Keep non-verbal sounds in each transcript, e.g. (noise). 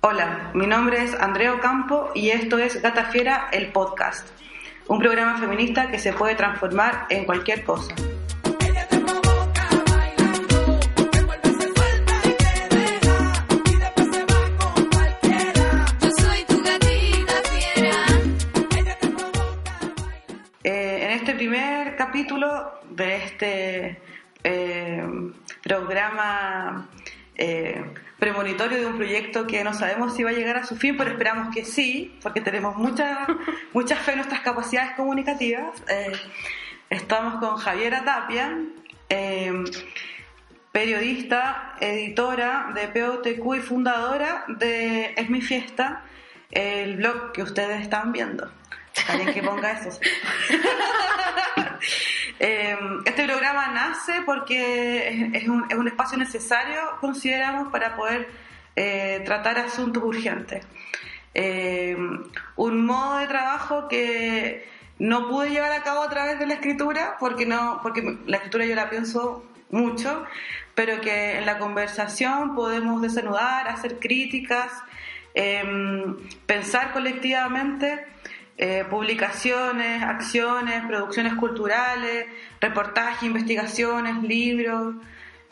Hola, mi nombre es Andrea Ocampo y esto es Gata Fiera, el podcast, un programa feminista que se puede transformar en cualquier cosa. Eh, en este primer capítulo de este eh, programa eh, premonitorio de un proyecto que no sabemos si va a llegar a su fin, pero esperamos que sí, porque tenemos mucha, (laughs) mucha fe en nuestras capacidades comunicativas. Eh, estamos con Javiera Tapia, eh, periodista, editora de POTQ y fundadora de Es mi fiesta, el blog que ustedes están viendo. Alguien que ponga eso. (laughs) Eh, este programa nace porque es, un, es un espacio necesario, consideramos, para poder eh, tratar asuntos urgentes. Eh, un modo de trabajo que no pude llevar a cabo a través de la escritura, porque, no, porque la escritura yo la pienso mucho, pero que en la conversación podemos desanudar, hacer críticas, em, pensar colectivamente eh, publicaciones, acciones, producciones culturales, reportajes, investigaciones, libros,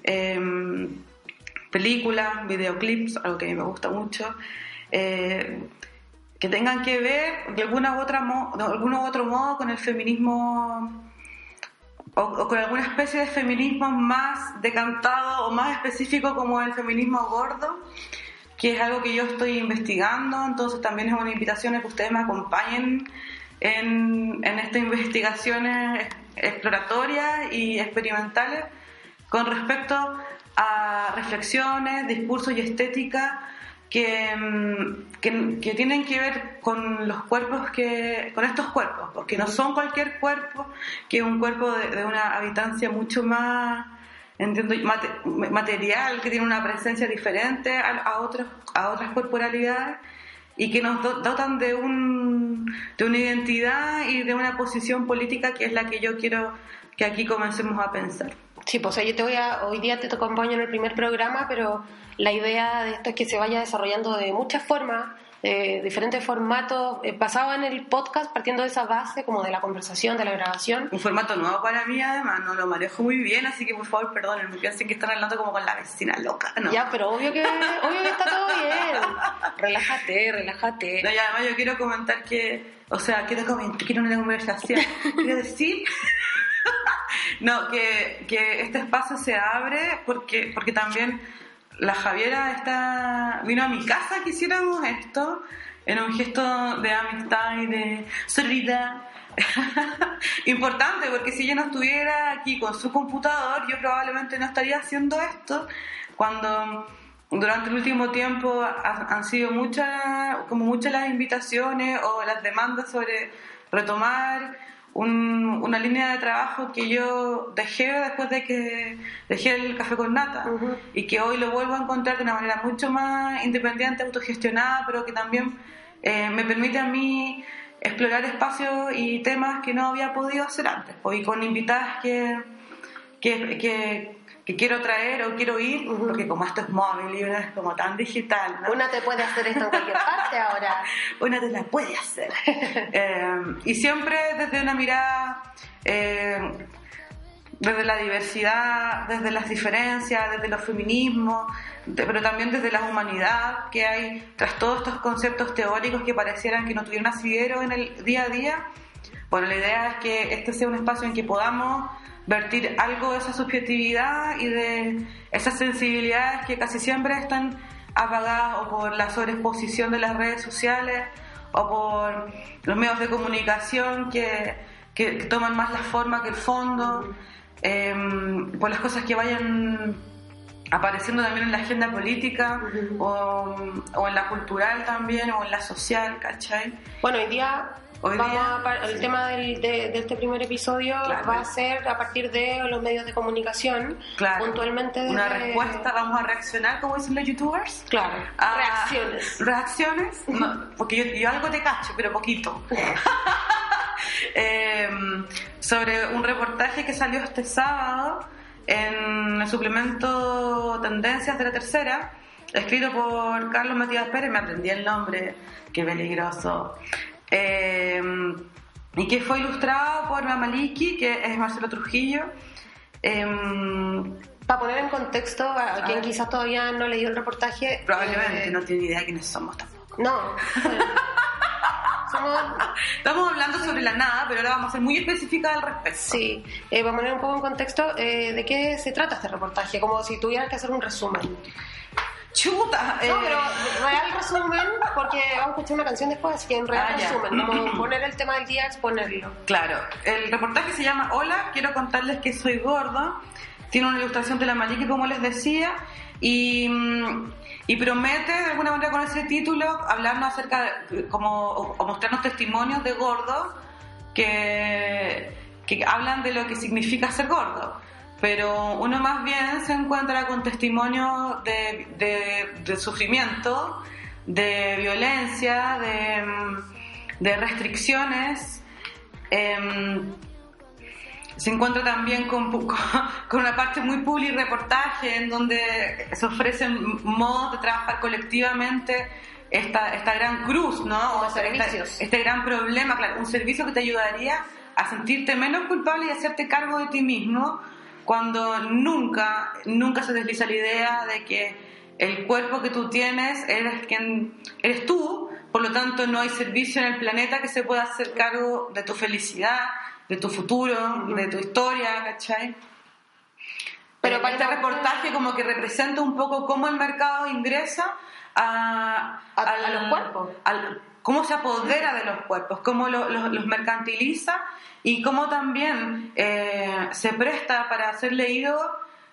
em, películas, videoclips, algo que me gusta mucho, eh, que tengan que ver de alguna u otra de algún otro modo con el feminismo o con alguna especie de feminismo más decantado o más específico como el feminismo gordo, que es algo que yo estoy investigando, entonces también es una invitación a que ustedes me acompañen en, en estas investigaciones exploratorias y experimentales con respecto a reflexiones, discursos y estética que, mm, que, tienen que ver con los cuerpos que, con estos cuerpos, porque no son cualquier cuerpo, que es un cuerpo de, de una habitancia mucho más entiendo mate- material, que tiene una presencia diferente a, a a otras corporalidades y que nos do- dotan de, un, de una identidad y de una posición política que es la que yo quiero que aquí comencemos a pensar. Sí, pues yo te voy a, hoy día te acompaño en el primer programa, pero la idea de esto es que se vaya desarrollando de muchas formas, de diferentes formatos, eh, basado en el podcast, partiendo de esa base, como de la conversación, de la grabación. Un formato nuevo para mí, además, no lo manejo muy bien, así que por favor, perdónenme, piensen que están hablando como con la vecina loca, ¿no? Ya, pero obvio que, obvio que está todo bien. (laughs) Relájate, relájate. No, y además yo quiero comentar que, o sea, quiero comentar, quiero una conversación, quiero decir, (laughs) no, que, que este espacio se abre porque, porque también la Javiera está, vino a mi casa que hiciéramos esto, en un gesto de amistad y de solidaridad. (laughs) Importante, porque si ella no estuviera aquí con su computador, yo probablemente no estaría haciendo esto cuando durante el último tiempo ha- han sido muchas, como muchas las invitaciones o las demandas sobre retomar un- una línea de trabajo que yo dejé después de que dejé el café con nata Ujú. y que hoy lo vuelvo a encontrar de una manera mucho más independiente, autogestionada, pero que también eh, me permite a mí explorar espacios y temas que no había podido hacer antes, y con invitadas que, que, que, que quiero traer o quiero ir, porque como esto es móvil y uno es como tan digital, ¿no? Una te puede hacer esto en cualquier parte ahora. (laughs) una te la puede hacer. (laughs) Eh, y siempre desde una mirada, eh, desde la diversidad, desde las diferencias, desde los feminismos, de- pero también desde la humanidad que hay tras todos estos conceptos teóricos que parecieran que no tuvieran asidero en el día a día. Bueno, la idea es que este sea un espacio en que podamos vertir algo de esa subjetividad y de esas sensibilidades que casi siempre están apagadas o por la sobreexposición de las redes sociales o por los medios de comunicación que, que- que toman más la forma que el fondo, em, por las cosas que vayan apareciendo también en la agenda política o, o en la cultural también o en la social, ¿cachai? Bueno, hoy día, Hoy vamos día- a el tema del- de, de este primer episodio Claro. va a ser a partir de los medios de comunicación, Claro. puntualmente Una respuesta, vamos a reaccionar, como dicen los youtubers. Claro, a- reacciones. Reacciones, (laughs) no, porque yo, yo algo te cacho, pero poquito. (laughs) Eh, sobre un reportaje que salió este sábado en el suplemento Tendencias de la Tercera, escrito por Carlos Matías Pérez, me aprendí el nombre, qué peligroso. Eh, y que fue ilustrado por Mamaliki, que es Marcelo Trujillo. Eh, Para poner en contexto a quien quizás todavía no leyó el reportaje. probablemente eh, no tiene idea de quiénes somos tampoco. No. (laughs) Somos, Estamos hablando sobre la nada, pero ahora vamos a ser muy específicas al respecto. sí, eh, para poner un poco en contexto, eh, ¿de qué se trata este reportaje? Como si tuvieras que hacer un resumen. Chuta. No, eh, pero real resumen, porque vamos a escuchar una canción después, así que en real Ah, ya. resumen, como (clears throat) poner el tema del día, exponerlo. Claro, el reportaje se llama Hola, quiero contarles que soy gorda. Tiene una ilustración de la Maliki, como les decía, y, y promete de alguna manera con ese título hablarnos acerca, como, o mostrarnos testimonios de gordos que, que hablan de lo que significa ser gordo. Pero uno más bien se encuentra con testimonios de, de- de sufrimiento, de violencia, de, de restricciones. em, se encuentra también con, una (laughs) parte muy publi reportaje en donde se ofrecen modos de trabajar colectivamente esta, esta gran cruz, ¿no? O sea, esta- este gran problema, claro, un servicio que te ayudaría a sentirte menos culpable y hacerte cargo de ti mismo cuando nunca, nunca se desliza la idea de que el cuerpo que tú tienes eres quien eres tú, por lo tanto no hay servicio en el planeta que se pueda hacer cargo de tu felicidad, de tu futuro, de tu historia, ¿cachai? Pero Pero para este reportaje como que representa un poco cómo el mercado ingresa a, A- a los cuerpos. al- cómo se apodera de los cuerpos, cómo lo- lo- los mercantiliza y cómo también eh, se presta para ser leído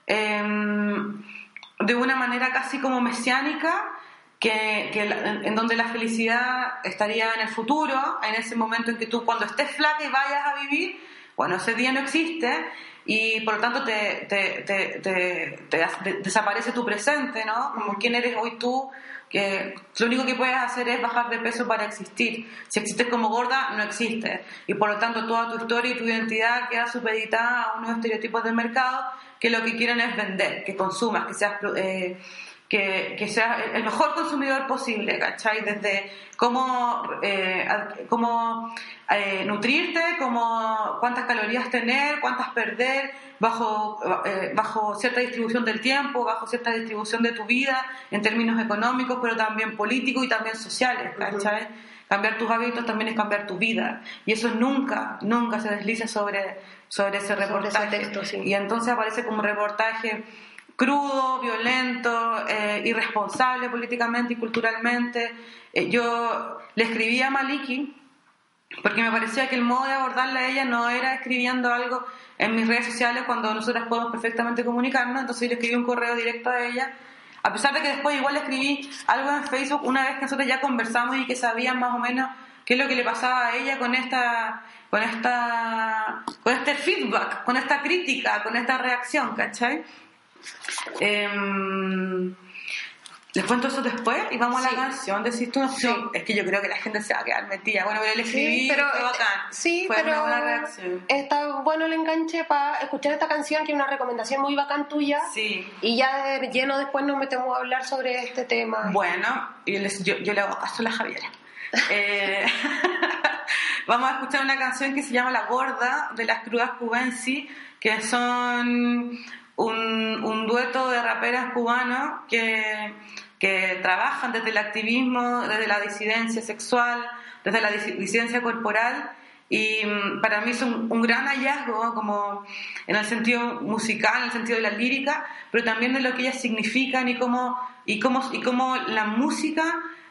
eh, de una manera casi como mesiánica, que, que la- en, donde la felicidad estaría en el futuro, en ese momento en que tú cuando estés flaca y vayas a vivir, bueno, ese día no existe y por lo tanto te, te- te- te- desaparece tu presente, ¿no? Como quién eres hoy tú, que lo único que puedes hacer es bajar de peso para existir. Si existes como gorda, no existes. Y por lo tanto toda tu historia y tu identidad queda supeditada a unos estereotipos del mercado que lo que quieren es vender, que consumas, que seas... eh, que, que seas el mejor consumidor posible, ¿cachai? Desde cómo, eh, cómo eh, nutrirte, cómo, cuántas calorías tener, cuántas perder, bajo, eh, bajo cierta distribución del tiempo, bajo cierta distribución de tu vida, en términos económicos, pero también políticos y también sociales, ¿cachai? Cambiar tus hábitos también es cambiar tu vida. Y eso nunca, nunca se desliza sobre, sobre ese ese reportaje. texto, sí. Y entonces aparece como un reportaje crudo, violento, eh, irresponsable políticamente y culturalmente. Eh, yo le escribí a Maliki porque me parecía que el modo de abordarla a ella no era escribiendo algo en mis redes sociales cuando nosotras podemos perfectamente comunicarnos, entonces yo le escribí un correo directo a ella, a pesar de que después igual le escribí algo en Facebook una vez que nosotros ya conversamos y que sabían más o menos qué es lo que le pasaba a ella con esta con esta con este feedback, con esta crítica, con esta reacción, ¿cachai? Em, les cuento eso después y vamos a Sí. la canción. Decís tú, no Sí. es que yo creo que la gente se va a quedar metida. Bueno, pero le escribí, pero, fue eh, bacán. sí, fue pero una buena reacción. está bueno el enganche para escuchar esta canción, que es una recomendación muy bacán tuya. Sí. Y ya de lleno después nos metemos a hablar sobre este tema. Bueno, y les- yo, yo le hago caso a la Javiera. Eh, (laughs) vamos a escuchar una canción que se llama La Gorda de las Crudas Cubensi, que son un, un dueto de raperas cubanos que, que trabajan desde el activismo, desde la disidencia sexual, desde la disi- disidencia corporal. Y mm, para mí es un, un gran hallazgo, como en el sentido musical, en el sentido de la lírica, pero también de lo que ellas significan y cómo, y cómo, y cómo la música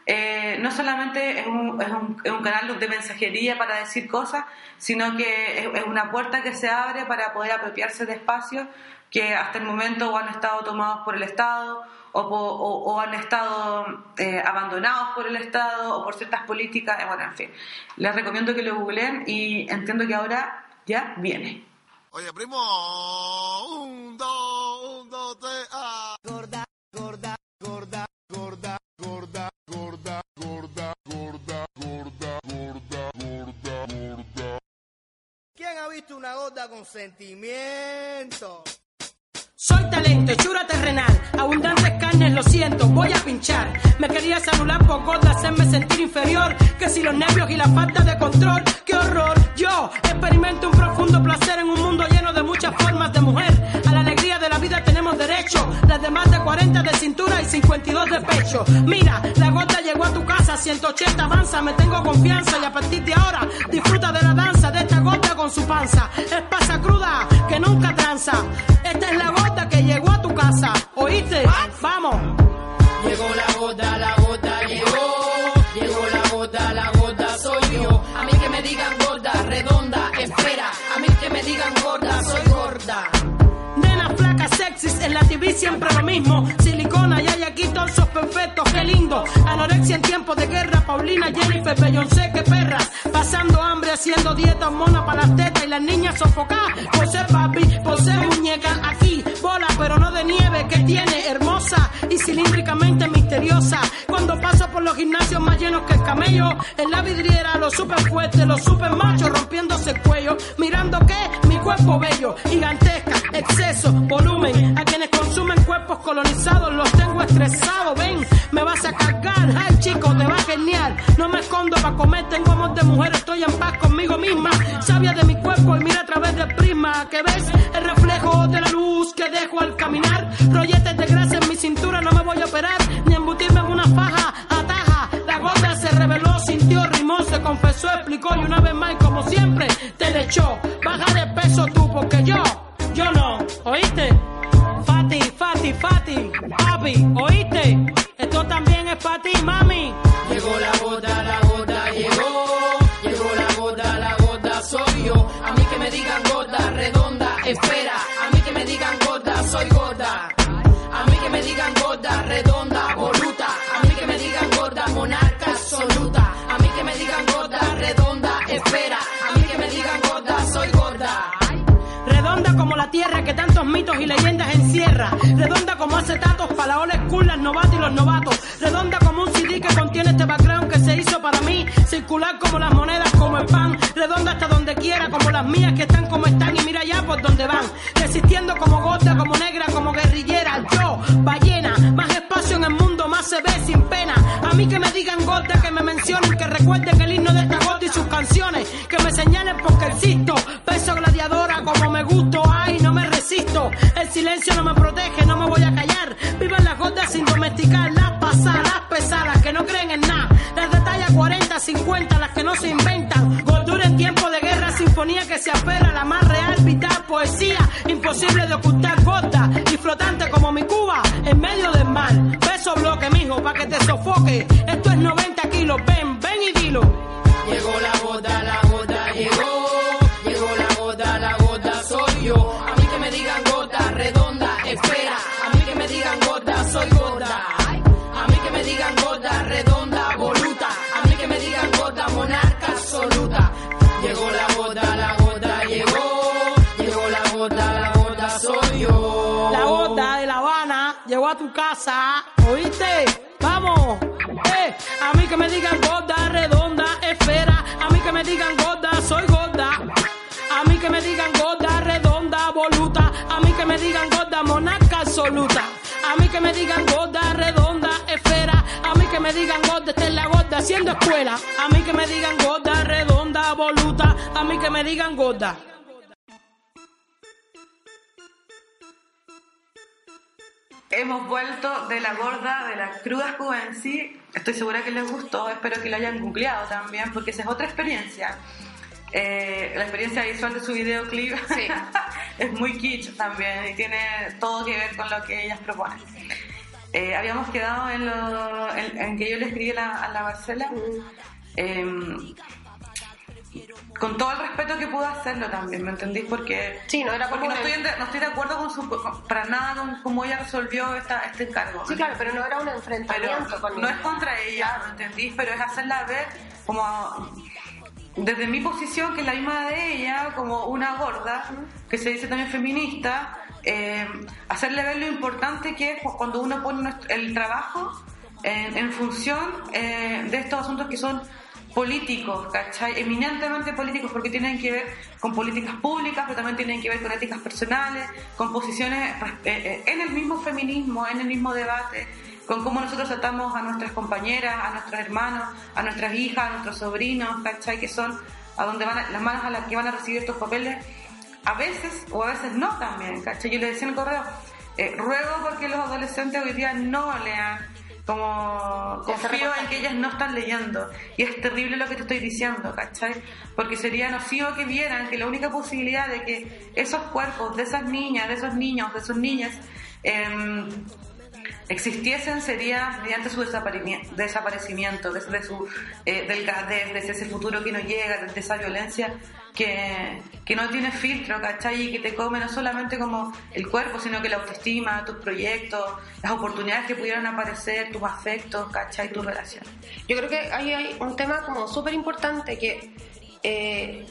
eh, no solamente es un, es, un, es un canal de mensajería para decir cosas, sino que es, es una puerta que se abre para poder apropiarse de espacios que hasta el momento o han estado tomados por el Estado o, o- o han estado eh, abandonados por el Estado o por ciertas políticas. eh, bueno, en fin, les recomiendo que lo googleen y entiendo que ahora ya viene. Oye, primo, gorda. ¿Quién ha visto una gorda con sentimiento? Soy talento, hechura terrenal, abundantes carnes, lo siento, voy a pinchar. Me querías anular por gorda, hacerme sentir inferior. Que si los nervios y la falta de control, qué horror. Yo experimento un profundo placer en un mundo lleno de muchas formas de mujer. A la alegría de la vida tenemos derecho, las demás de 40 de cintura y 52 de pecho. Mira, la gota llegó a tu casa, 180 avanza, me tengo confianza y a partir de ahora disfruta de la danza de esta gota con su panza. Es pasa cruda que nunca tranza. Esta es la gota que llegó a tu casa. ¿Oíste? Vamos. Llegó la gota, la gota llegó. Llegó la gota, la gota soy yo. A mí que me digan gorda, redonda, espera. A mí que me digan gorda, soy gorda. Nenas flacas sexys, en la TV siempre lo mismo. Silicona y hay aquí torsos perfectos, qué lindo. Anorexia en tiempos de guerra, Paulina, Jennifer, Beyoncé, qué perras. Pasando hambre, haciendo dieta, mona para las tetas y las niñas sofocadas. Por ser papi, por ser muñeca, aquí, bola, pero no de nieve, que tiene, hermosa y cilíndricamente misteriosa. Cuando paso por los gimnasios más llenos que el camello, en la vidriera, los super fuertes, los super machos rompiéndose el cuello. Mirando que mi cuerpo bello, gigantesca, exceso, volumen. A quienes consumen cuerpos colonizados los tengo estresados. Ven, genial. No me escondo para comer, tengo amor de mujer, estoy en paz conmigo misma. Sabia de mi cuerpo y mira a través del prisma que ves el reflejo de la luz que dejo al caminar. Rolletes de grasa en mi cintura, no me voy a operar ni embutirme en una faja. Ataja, la gota se reveló, sintió, rimó, se confesó, explicó y una vez más, y como siempre, te le echó. Baja de peso tú, porque yo, yo no, ¿oíste? Fati, Fati, Fati, papi, ¿oíste? Esto también es para ti, mami. Y leyendas encierra. Redonda como acetatos para la old school, las novatas y los novatos. Redonda como un CD que contiene este background que se hizo para mí. Circular como las monedas, como el pan. Redonda hasta donde quiera, como las mías que están como están. Y mira ya por donde van. Resistiendo como gorda, como negra, como guerrillera. Yo, ballena, más espacio en el mundo, más se ve sin pena. A mí que me digan gorda, que me mencionen, que recuerden el himno de esta gorda y sus canciones. Que me señalen porque existo. Silencio no me protege, no me voy a callar. Vivan las gordas sin domesticar, las pasadas, pesadas, que no creen en nada. Las de talla 40, 50, las que no se inventan. Gordura en tiempo de guerra, sinfonía que se apela, la más real, vital, poesía. Imposible de ocultar, gorda y flotante como mi Cuba en medio del mar. Beso bloque, mijo, pa' que te sofoque. ¿Oíste? Vamos, eh, a mí que me digan gorda, redonda, esfera, a mí que me digan gorda, soy gorda, a mí que me digan gorda, redonda, voluta, a mí que me digan gorda, monarca absoluta, a mí que me digan gorda, redonda, esfera, a mí que me digan gorda, esta es la gorda haciendo escuela, a mí que me digan gorda, redonda, voluta, a mí que me digan gorda. Hemos vuelto de la gorda, de la cruda sí. Estoy segura que les gustó, espero que lo hayan googleado también, porque esa es otra experiencia. Eh, la experiencia visual de su videoclip (laughs) es muy kitsch también y tiene todo que ver con lo que ellas proponen. Eh, habíamos quedado en, lo, en, en que yo le escribí a la, a la Marcela. em, con todo el respeto que pude hacerlo también, ¿me entendís? Porque, Sí, no era porque no, estoy, en- no estoy de acuerdo con su, con- para nada con cómo ella resolvió esta, este encargo. Sí, claro, pero no era un Pero enfrentamiento con no es contra ella, ¿me entendís? Pero es hacerla ver como desde mi posición, que es la misma de ella, como una gorda, que se dice también feminista, eh, hacerle ver lo importante que es cuando uno pone el trabajo en, en función eh, de estos asuntos que son políticos, ¿cachai? Eminentemente políticos porque tienen que ver con políticas públicas, pero también tienen que ver con éticas personales, con posiciones eh, eh, en el mismo feminismo, en el mismo debate, con cómo nosotros tratamos a nuestras compañeras, a nuestros hermanos, a nuestras hijas, a nuestros sobrinos, ¿cachai? Que son a donde van las manos a las que van a recibir estos papeles, a veces o a veces no también, ¿cachai? Yo le decía en el correo, eh, ruego porque los adolescentes hoy día no lean, como confío en que ellas no están leyendo. Y es terrible lo que te estoy diciendo, ¿cachai? Porque sería nocivo que vieran que la única posibilidad de que esos cuerpos de esas niñas, de esos niños, de esas niñas, em, existiesen sería mediante su desaparecimiento, desde su eh, delgadez, desde ese futuro que no llega, desde esa violencia que, que no tiene filtro, ¿cachai? Y que te come no solamente como el cuerpo, sino que la autoestima, tus proyectos, las oportunidades que pudieran aparecer, tus afectos, ¿cachai? Tus relaciones. Yo creo que ahí hay un tema como súper importante que eh,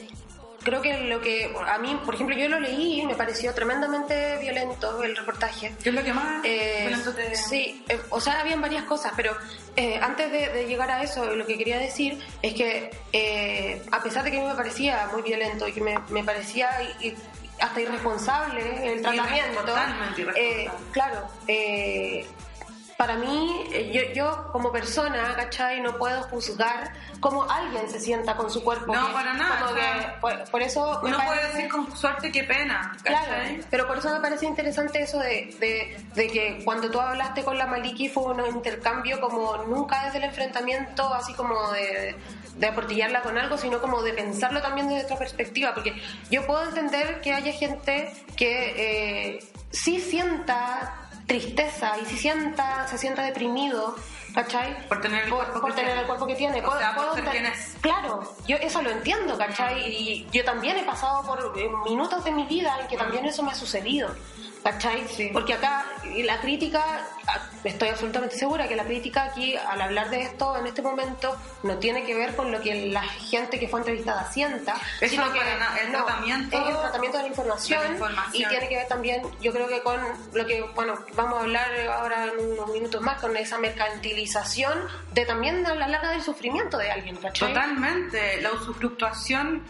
creo que lo que a mí, por ejemplo, yo lo leí y me pareció tremendamente violento el reportaje. ¿Qué es lo que más Eh, violento te- Sí, eh, o sea, habían varias cosas, pero eh, antes de, de llegar a eso, lo que quería decir es que eh, a pesar de que a mí me parecía muy violento y que me, me parecía y- y hasta irresponsable el tratamiento, totalmente irresponsable. eh, claro, eh, para mí, eh, yo, yo como persona, ¿cachai? No puedo juzgar cómo alguien se sienta con su cuerpo. No, que- para nada, como que por, por eso... Uno parece- puede decir con suerte qué pena, Claro, ¿cachai? pero por eso me parece interesante eso de, de, de que cuando tú hablaste con la Maliki fue un intercambio como nunca desde el enfrentamiento, así como de, de aportillarla con algo, sino como de pensarlo también desde otra perspectiva, porque yo puedo entender que haya gente que eh, sí sienta tristeza y si sienta, se sienta deprimido, ¿cachai? Por tener el por, cuerpo por que tener el cuerpo que tiene. O Puedo- sea, por puedo ser enten- quien es. Claro, yo eso lo entiendo, ¿cachai? Y yo también he pasado por eh, minutos de mi vida en que también eso me ha sucedido, ¿cachai? Sí. Porque acá la crítica, ah, estoy absolutamente segura que la crítica aquí, al hablar de esto en este momento, no tiene que ver con lo que la gente que fue entrevistada sienta, Eso sino no que nada, el no, tratamiento es el tratamiento de la información, de la información. y tiene que ver también, yo creo que con lo que, bueno, vamos a hablar ahora en unos minutos más, con esa mercantilización de también a la larga del sufrimiento de alguien, ¿cachai? Totalmente, la usufructuación,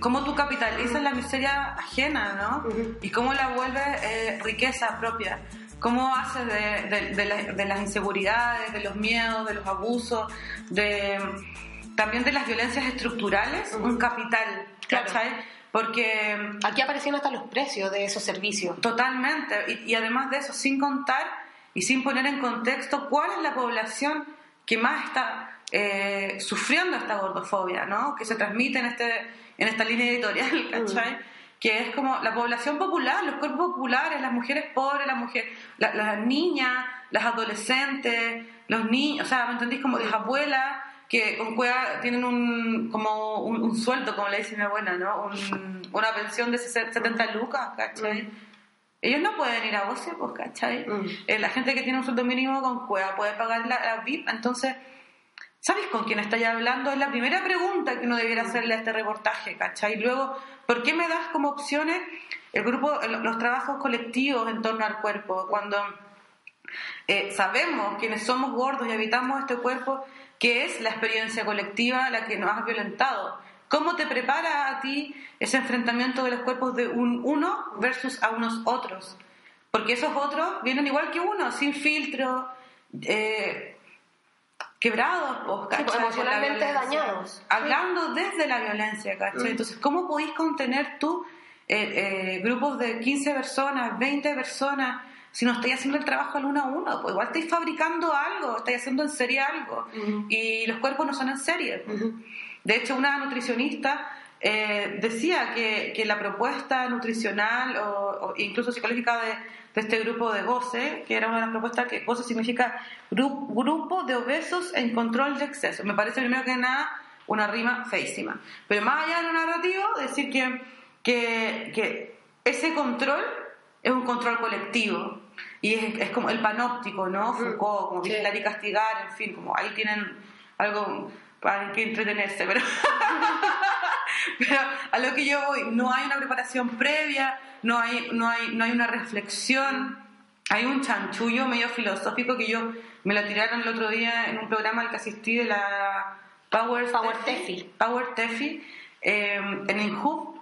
cómo tú capitalizas la miseria ajena, ¿no? Ujú. Y cómo la vuelves eh, riqueza propia. Cómo haces de, de- de la- de las inseguridades, de los miedos, de los abusos, de también de las violencias estructurales, un capital, Claro. ¿cachai? Porque Aquí aparecieron hasta los precios de esos servicios. Totalmente. Y, y además de eso, sin contar y sin poner en contexto cuál es la población que más está eh, sufriendo esta gordofobia, ¿no? Que se transmite en, este, en esta línea editorial, ¿cachai? Que es como la población popular, los cuerpos populares, las mujeres pobres, las mujeres, la- las niñas, las adolescentes, los niños, o sea, ¿me entendís? Como las abuelas que con cueva tienen un como un, un sueldo, como le dice mi abuela, ¿no? Un- una pensión de 70 lucas, ¿cachai? Ellos no pueden ir a voce, pues, ¿cachai? Mm. Eh, la gente que tiene un sueldo mínimo con cueva puede pagar la, la VIP, entonces, ¿sabes con quién estáis hablando? Es la primera pregunta que uno debiera hacerle a este reportaje, ¿cachai? Luego, ¿por qué me das como opciones el grupo, los trabajos colectivos en torno al cuerpo? Cuando eh, sabemos quienes somos gordos y habitamos este cuerpo, que es la experiencia colectiva la que nos ha violentado. ¿Cómo te prepara a ti ese enfrentamiento de los cuerpos de un uno versus a unos otros? Porque esos otros vienen igual que uno, sin filtro, eh, quebrados, pues, ¿cachai? la emocionalmente dañados. Hablando desde la violencia, ¿cachai? Mm. Entonces, ¿cómo podéis contener tú eh, eh, grupos de 15 personas, 20 personas, si no estáis haciendo el trabajo al uno a uno? Pues igual estáis fabricando algo, estáis haciendo en serie algo. Ujú. Y los cuerpos no son en serie. Ujú. De hecho, una nutricionista eh, decía que, que la propuesta nutricional o, o incluso psicológica de, de este grupo de GOCE, que era una de las propuestas que GOCE significa gru- Grupo de Obesos en Control de Exceso. Me parece primero que nada una rima feísima. Pero más allá de lo narrativo, decir que, que, que ese control es un control colectivo. Y es, es como el panóptico, ¿no? Foucault, como Sí. vigilar y castigar, en fin, como ahí tienen algo para que entretenerse, pero, (laughs) pero a lo que yo voy, no hay una preparación previa, no hay, no hay, no hay una reflexión, hay un chanchullo medio filosófico que yo me lo tiraron el otro día en un programa al que asistí de la Power, Power Tefi. Power Tefi, eh, en Inhub.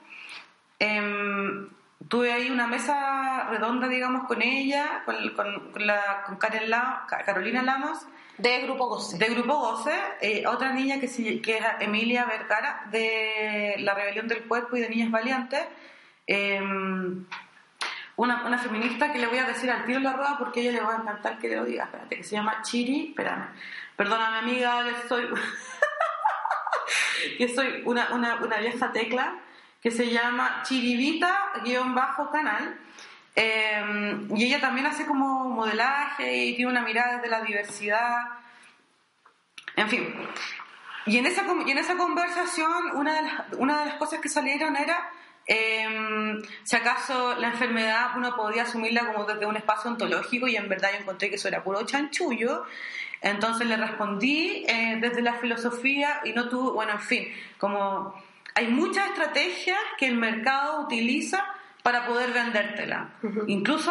Em, tuve ahí una mesa redonda, digamos, con ella, con, con- con la, con Karen La- Ca- Carolina Lamas, De Grupo Goce. de Grupo Goce, eh, otra niña que, que es Emilia Vergara, de La Rebelión del Cuerpo y de Niñas Valientes, em, una, una feminista que le voy a decir al tiro en la rueda porque ella le va a encantar que le lo diga, espérate, que se llama Chiri, espérame, perdóname amiga, que soy, (laughs) que soy una, una, vieja tecla, que se llama Chirivita-canal, eh, y ella también hace como modelaje y tiene una mirada desde la diversidad, en fin. Y en esa, y en esa conversación, una de, las, una de las cosas que salieron era eh, si acaso la enfermedad uno podía asumirla como desde un espacio ontológico y en verdad yo encontré que eso era puro chanchullo. Entonces le respondí eh, desde la filosofía y no tuvo, bueno, en fin, como hay muchas estrategias que el mercado utiliza para poder vendértela. Incluso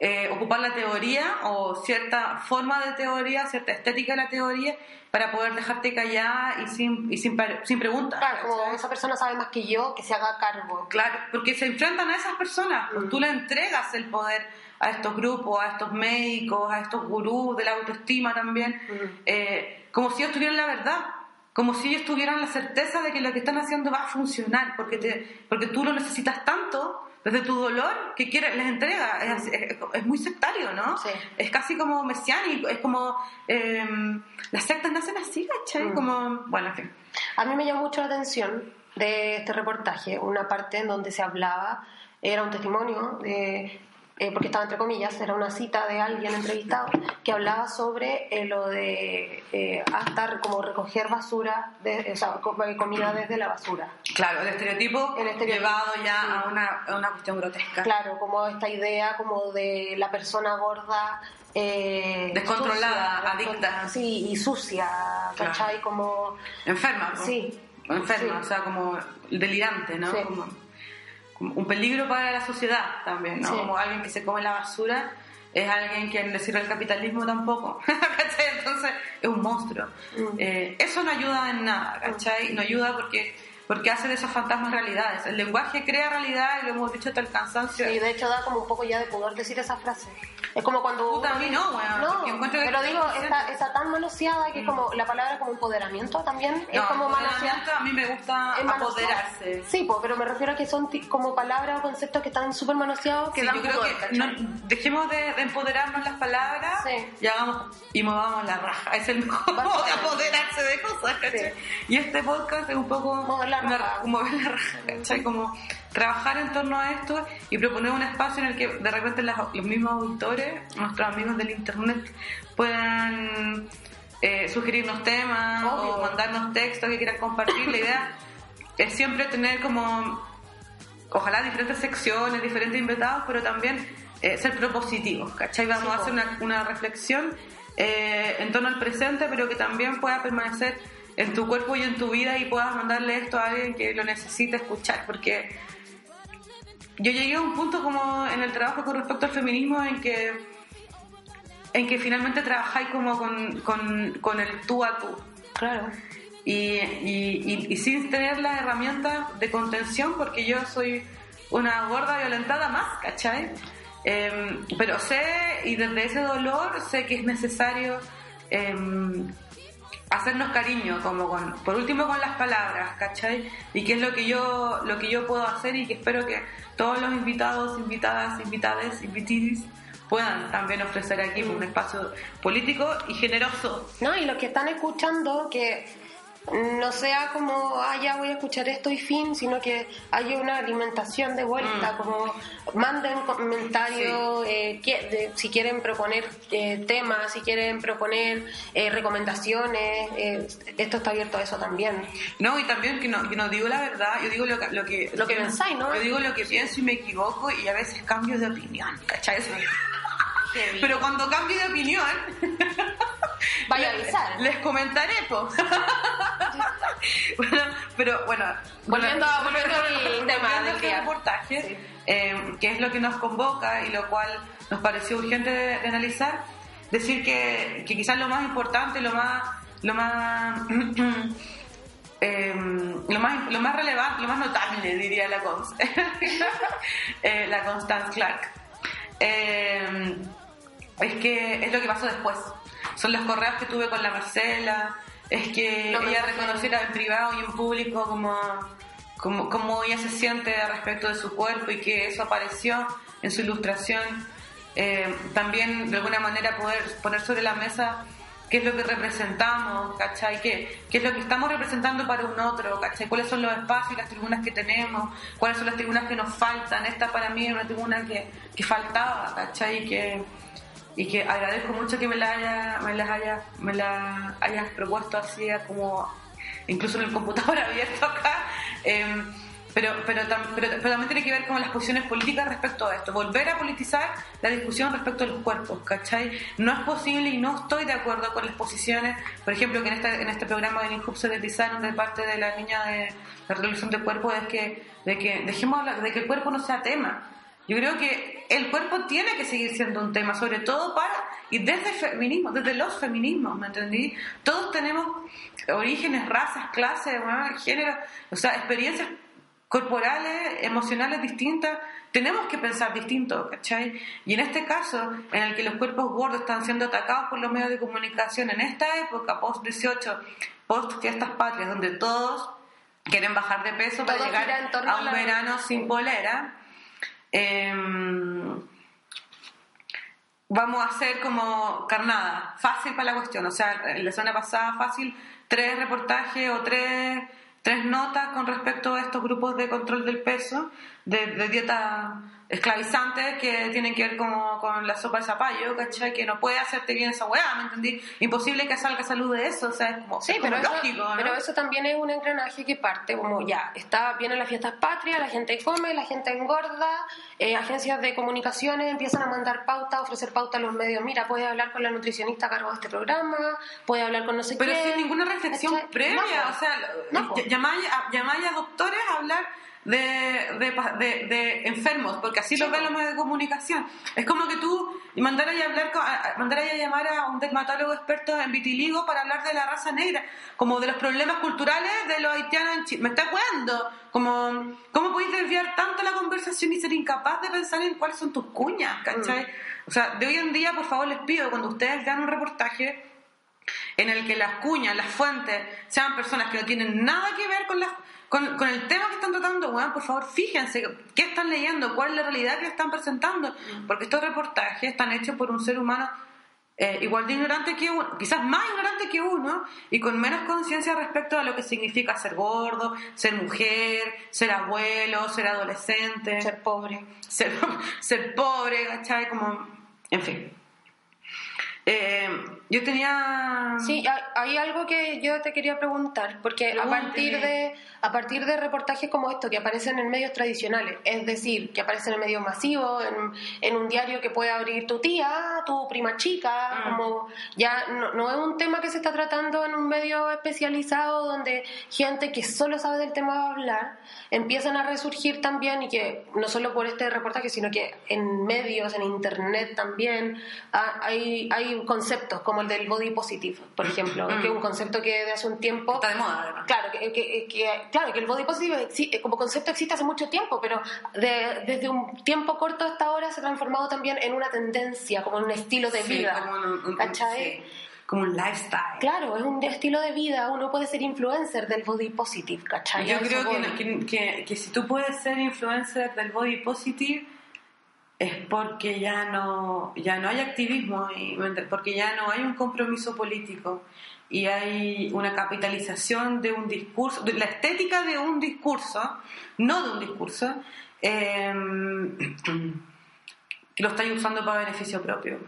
eh, ocupar la teoría o cierta forma de teoría, cierta estética de la teoría, para poder dejarte callada y sin, y sin, sin preguntas. Claro, como ¿cachai? esa persona sabe más que yo, que se haga cargo. Claro, porque se enfrentan a esas personas. pues Tú le entregas el poder a estos grupos, a estos médicos, a estos gurús de la autoestima también, eh, como si ellos tuvieran la verdad, como si ellos tuvieran la certeza de que lo que están haciendo va a funcionar, porque, te, porque tú lo necesitas tanto desde tu dolor que quiere, les entrega. Es, así- es- es muy sectario, ¿no? Sí. Es casi como mesiánico, es como... eh, las sectas nacen así, ¿cachai? Como... Bueno, en fin. A mí me llamó mucho la atención de este reportaje, una parte en donde se hablaba, era un testimonio, de, eh, porque estaba entre comillas, era una cita de alguien entrevistado, que hablaba sobre eh, lo de eh, hasta como recoger basura, de, o sea, co- comida desde la basura. Claro, el estereotipo, El estereotipo, llevado ya sí. a, una, a una cuestión grotesca. Claro, como esta idea como de la persona gorda. eh, Descontrolada, sucia, adicta. Sí, y sucia, Claro. ¿cachai? Como... Enferma, ¿no? Sí. Enferma, Sí. o sea, como delirante, ¿no? Sí. Como un peligro para la sociedad también, ¿no? Sí. Como alguien que se come la basura es alguien que no le sirve el capitalismo tampoco, (laughs) ¿cachai? Entonces es un monstruo. Mm. Eh, eso no ayuda en nada, ¿cachai? No ayuda porque, porque hace de esos fantasmas realidades. El lenguaje crea realidad y lo hemos dicho hasta el cansancio. Y de hecho da como un poco ya de pudor decir esa frase. Es como cuando... Puta, a mí no, weón, No, porque encuentro que- pero digo, está, está tan manoseada que es como la palabra como empoderamiento también. es No, como empoderamiento manoseada. a mí me gusta es apoderarse. Sí, po, pero me refiero a que son como palabras o conceptos que están súper manoseados que Sí, dan yo creo pudor, que no- dejemos de, de empoderarnos las palabras Sí. y hagamos y movamos la raja. Es el mejor modo de apoderarse de cosas, ¿cachai? Y este podcast es un poco Mover la una- raja. mover (laughs) la raja, ¿cachai? Como trabajar en torno a esto y proponer un espacio en el que de repente las- los mismos auditores, nuestros amigos del internet, puedan eh, sugerirnos temas Obvio. o mandarnos textos que quieran compartir. La idea es siempre tener como ojalá diferentes secciones, diferentes invitados, pero también eh, ser propositivos, ¿cachai? Vamos Sí, a hacer una, una reflexión eh, en torno al presente, pero que también pueda permanecer en tu cuerpo y en tu vida y puedas mandarle esto a alguien que lo necesite escuchar, porque yo llegué a un punto como en el trabajo con respecto al feminismo en que en que finalmente trabajáis como con, con, con el tú a tú Claro. y, y- y- y sin tener las herramientas de contención, porque yo soy una gorda violentada más, ¿cachai? Em, pero sé, y desde ese dolor, sé que es necesario em, hacernos cariño, como con, por último con las palabras, ¿cachai? Y que es lo que yo, lo que yo puedo hacer y que espero que todos los invitados, invitadas, invitades, invitidis puedan también ofrecer aquí un espacio político y generoso No, y los que están escuchando, que no sea como, ah, ya voy a escuchar esto y fin, sino que haya una alimentación de vuelta, como manden comentarios, eh, que- de- si quieren proponer eh, temas, si quieren proponer eh, recomendaciones, eh, esto está abierto a eso también. No, y también que no, que no digo la verdad, yo digo lo que, lo que, Lo que pensáis, ¿no? Yo digo lo que pienso y me equivoco y a veces cambio de opinión, ¿cachai? Pero cuando cambio de opinión, Vaya a avisar. Les comentaré, po. (laughs) bueno, pero bueno. Volviendo bueno, volviendo al tema del este reportaje, Sí. eh, que es lo que nos convoca y lo cual nos pareció urgente de, de analizar, decir que, que quizás lo más importante, lo más lo más, eh, (clears throat) lo más, lo más relevante, lo más notable, diría la Cons, (laughs) Eh, la Constance Clark. Eh, es que es lo que pasó después. Son los correos que tuve con la Marcela, es que Lo ella reconociera en privado y en público como, como, como ella se siente respecto de su cuerpo y que eso apareció en su ilustración. Eh, también de alguna manera poder poner sobre la mesa qué es lo que representamos, ¿cachai? ¿Qué, qué es lo que estamos representando para un otro, ¿cachai? ¿Cuáles son los espacios y las tribunas que tenemos? ¿Cuáles son las tribunas que nos faltan? Esta para mí es una tribuna que, que faltaba, ¿cachai? Que, y que agradezco mucho que me la haya, me las haya, me la hayas propuesto así como incluso en el computador (laughs) abierto acá. eh, pero, pero, pero, también tiene que ver con las posiciones políticas respecto a esto. Volver a politizar la discusión respecto a los cuerpos, ¿cachai? No es posible y no estoy de acuerdo con las posiciones, por ejemplo, que en este, en este programa de INJUB se deslizaron de parte de la niña de la resolución de cuerpo, es que, de que dejemos de que el cuerpo no sea tema. Yo creo que el cuerpo tiene que seguir siendo un tema, sobre todo para, y desde el feminismo, desde los feminismos, ¿me entendí? Todos tenemos orígenes, razas, clases, bueno, géneros, o sea, experiencias corporales, emocionales distintas, tenemos que pensar distinto, ¿cachai? Y en este caso, en el que los cuerpos gordos están siendo atacados por los medios de comunicación, en esta época, post-18, post-fiestas patrias, donde todos quieren bajar de peso para llegar a a un la- verano sin polera, em, vamos a hacer como carnada, fácil para la cuestión. O sea, la semana pasada fácil, tres reportajes o tres, tres notas con respecto a estos grupos de control del peso, de, de dieta esclavizantes que tienen que ver como con la sopa de zapallo, ¿cachai? Que no puede hacerte bien esa weá, ¿me entendí? Imposible que salga salud de eso, o sea, es como, Sí, es como pero eso, lógico, ¿no? pero eso también es un engranaje que parte como ya, está vienen las fiestas patrias, la gente come, la gente engorda, eh, agencias de comunicaciones empiezan a mandar pauta, ofrecer pauta a los medios. Mira, puedes hablar con la nutricionista a cargo de este programa, puedes hablar con no sé Pero quién. sin ninguna reflexión ¿cachai? previa, No, o sea, no, llamáis a doctores a hablar de, de, de- de enfermos, porque así lo ven los medios de comunicación. Es como que tú mandaras a, hablar, con- a- a- mandaras a llamar a un dermatólogo experto en vitiligo para hablar de la raza negra, como de los problemas culturales de los haitianos en Chile. Me está jugando, como, ¿cómo podéis desviar tanto la conversación y ser incapaz de pensar en cuáles son tus cuñas, ¿cachai? O sea, de hoy en día, por favor, les pido, cuando ustedes vean un reportaje, en el que las cuñas, las fuentes, sean personas que no tienen nada que ver con, las, con, con el tema que están tratando, weón, por favor, fíjense qué están leyendo, cuál es la realidad que están presentando, porque estos reportajes están hechos por un ser humano eh, igual de ignorante que uno, quizás más ignorante que uno, y con menos conciencia respecto a lo que significa ser gordo, ser mujer, ser abuelo, ser adolescente, ser pobre. ser, (laughs) ser pobre, ¿cachai? Como, en fin. Eh, yo tenía... Sí, hay, hay algo que yo te quería preguntar, porque a partir de a partir de reportajes como estos que aparecen en medios tradicionales, es decir, que aparecen en medios masivos, en, en un diario que puede abrir tu tía, tu prima chica, Mm. como ya no, no es un tema que se está tratando en un medio especializado donde gente que solo sabe del tema va a hablar, empiezan a resurgir también y que no solo por este reportaje, sino que en medios, en internet también, ah, hay, hay conceptos como el del body positive, por ejemplo, que es un concepto que de hace un tiempo... Está de moda, además. Claro, que, que- que- claro, que el body positive eh, como concepto existe hace mucho tiempo, pero de- desde un tiempo corto hasta ahora se ha transformado también en una tendencia, como en un estilo de Sí, vida. como un, un- ¿cachai? sí, como un lifestyle. Claro, es un estilo de vida, uno puede ser influencer del body positive, ¿cachai? Yo creo que, voy. que, que- que si tú puedes ser influencer del body positive es porque ya no ya no hay activismo porque ya no hay un compromiso político y hay una capitalización de un discurso, de la estética de un discurso, no de un discurso, eh, (clears throat) que lo estáis usando para beneficio propio.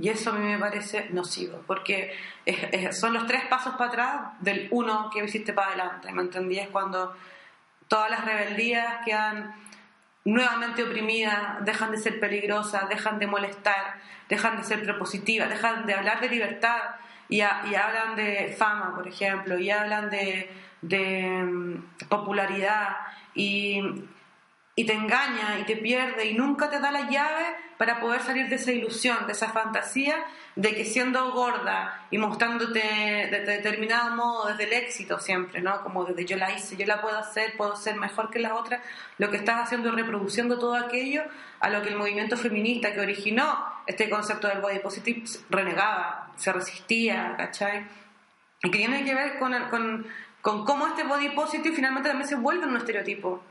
Y eso a mí me parece nocivo, porque es- es- son los tres pasos para atrás del uno que hiciste para adelante, ¿me entendí? Es cuando todas las rebeldías quedan nuevamente oprimidas, dejan de ser peligrosas, dejan de molestar, dejan de ser propositivas, dejan de hablar de libertad y, ha- y hablan de fama, por ejemplo, y hablan de, de, mm, popularidad. Y y te engaña y te pierde y nunca te da la llave para poder salir de esa ilusión, de esa fantasía de que siendo gorda y mostrándote de, de determinado modo desde el éxito siempre, ¿no? Como desde yo la hice, yo la puedo hacer, puedo ser mejor que las otras, lo que estás haciendo es reproduciendo todo aquello a lo que el movimiento feminista que originó este concepto del body positive renegaba, se resistía, ¿cachai? Y que tiene que ver con, con, con cómo este body positive finalmente también se vuelve un estereotipo.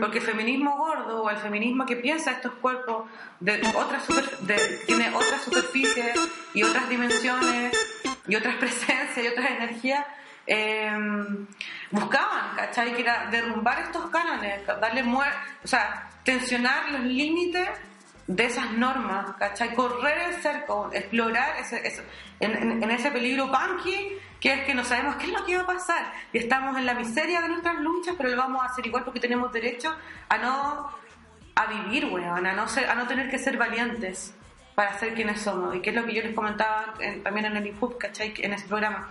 Porque el feminismo gordo o el feminismo que piensa estos cuerpos de otras super- de- tiene otras superficies y otras dimensiones y otras (laughs) presencias y otras energías, eh, buscaban, ¿cachai? Que era derrumbar estos cánones, darle muer o sea, tensionar los límites de esas normas, ¿cachai? Correr el cerco, explorar ese, ese- en, en- ese peligro punky que es que no sabemos qué es lo que va a pasar y estamos en la miseria de nuestras luchas, pero lo vamos a hacer igual porque tenemos derecho a no a vivir, weón, a no, ser, a no tener que ser valientes para ser quienes somos y que es lo que yo les comentaba en- también en el IFUP, ¿cachai? En ese programa.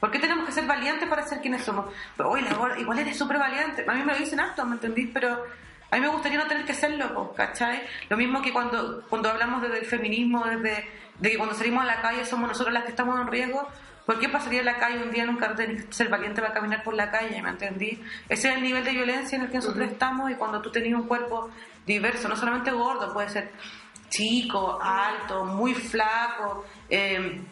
¿Por qué tenemos que ser valientes para ser quienes somos? Pero, oye, igual eres súper valiente. A mí me lo dicen harto, ¿me entendís? Pero a mí me gustaría no tener que serlo, po, ¿cachai? Lo mismo que cuando, cuando hablamos desde el feminismo, desde de que cuando salimos a la calle somos nosotros las que estamos en riesgo. ¿Por qué pasaría en la calle un día un cartel y ser valiente para caminar por la calle? ¿Me entendí? Ese es el nivel de violencia en el que nosotros estamos y cuando tú tenías un cuerpo diverso, no solamente gordo, puede ser chico, alto, muy flaco, eh,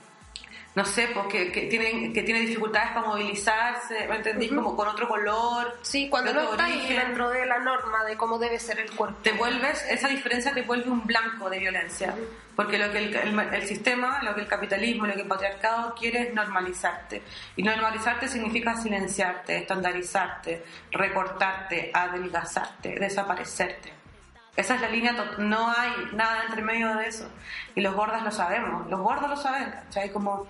no sé, pues que, tienen, que tiene dificultades para movilizarse, ¿me entendí? Como con otro color. Sí, cuando no otro está ahí origen. dentro de la norma de cómo debe ser el cuerpo. te vuelves, esa diferencia te vuelve un blanco de violencia. Porque lo que el, el- el sistema, lo que el capitalismo, lo que el patriarcado quiere es normalizarte. Y normalizarte significa silenciarte, estandarizarte, recortarte, adelgazarte, desaparecerte. Esa es la línea, no hay nada entre medio de eso. Y los gordas lo sabemos, los gordos lo saben, ¿cachai? Como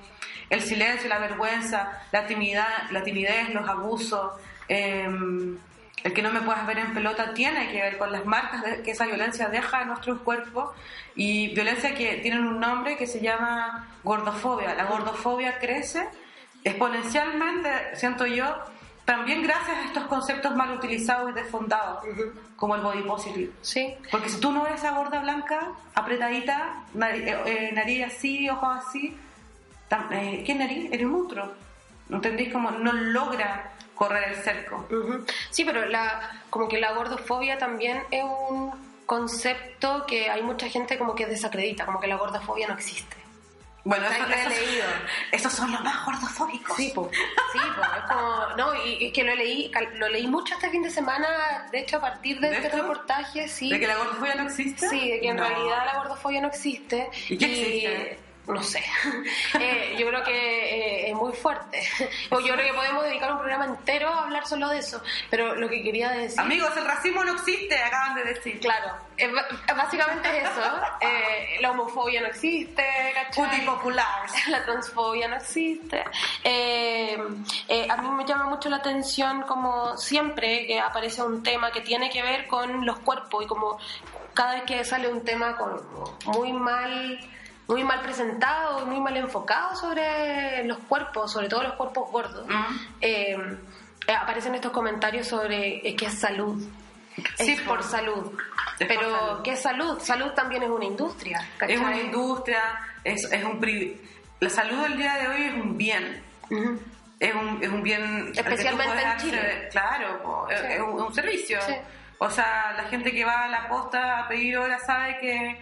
el silencio, la vergüenza, la la timidez los abusos, em, el que no me puedas ver en pelota tiene que ver con las marcas que esa violencia deja en nuestros cuerpos y violencia que tienen un nombre que se llama gordofobia. La gordofobia crece exponencialmente, siento yo, también gracias a estos conceptos mal utilizados y desfondados, como el body positive. Sí. Porque si tú no eres esa gorda blanca, apretadita, nariz, eh, eh, nariz así, ojos así, eh, ¿qué nariz? Eres un monstruo. ¿No entendéis? Como no logra correr el cerco. Sí, pero la, como que la gordofobia también es un concepto que hay mucha gente como que desacredita, como que la gordofobia no existe. Bueno, Lo eso- he leído. esos son los más gordofóbicos. Sí, po. Sí, po. Es como, no, y, y que lo leí, lo leí mucho este fin de semana, de hecho a partir de, ¿De este esto? reportaje, sí. ¿De que la gordofobia no existe? Sí, de que en No. realidad la gordofobia no existe. ¿Y qué existe? No sé. (laughs) Eh, yo creo que eh, es muy fuerte. (laughs) O Yo creo que podemos dedicar un programa entero a hablar solo de eso. Pero lo que quería decir. Amigos, el racismo no existe, acaban de decir. Claro, básicamente es eso. (laughs) Eh, la homofobia no existe, ¿cachai? Popular. La transfobia no existe. A mí me llama mucho la atención como siempre que aparece un tema que tiene que ver con los cuerpos y como cada vez que sale un tema con muy mal muy mal presentado y muy mal enfocado sobre los cuerpos, sobre todo los cuerpos gordos, eh, eh, aparecen estos comentarios sobre eh, que es salud. Sí, es por- por salud. es por Pero, salud. ¿qué es salud? Salud también es una industria. ¿cachai? Es una industria, es, es un pri- La salud del día de hoy es un bien. Es un, es un bien... Especialmente en. Chile. Claro, es- un, servicio. Sí. O sea, la gente que va a la posta a pedir hora sabe que,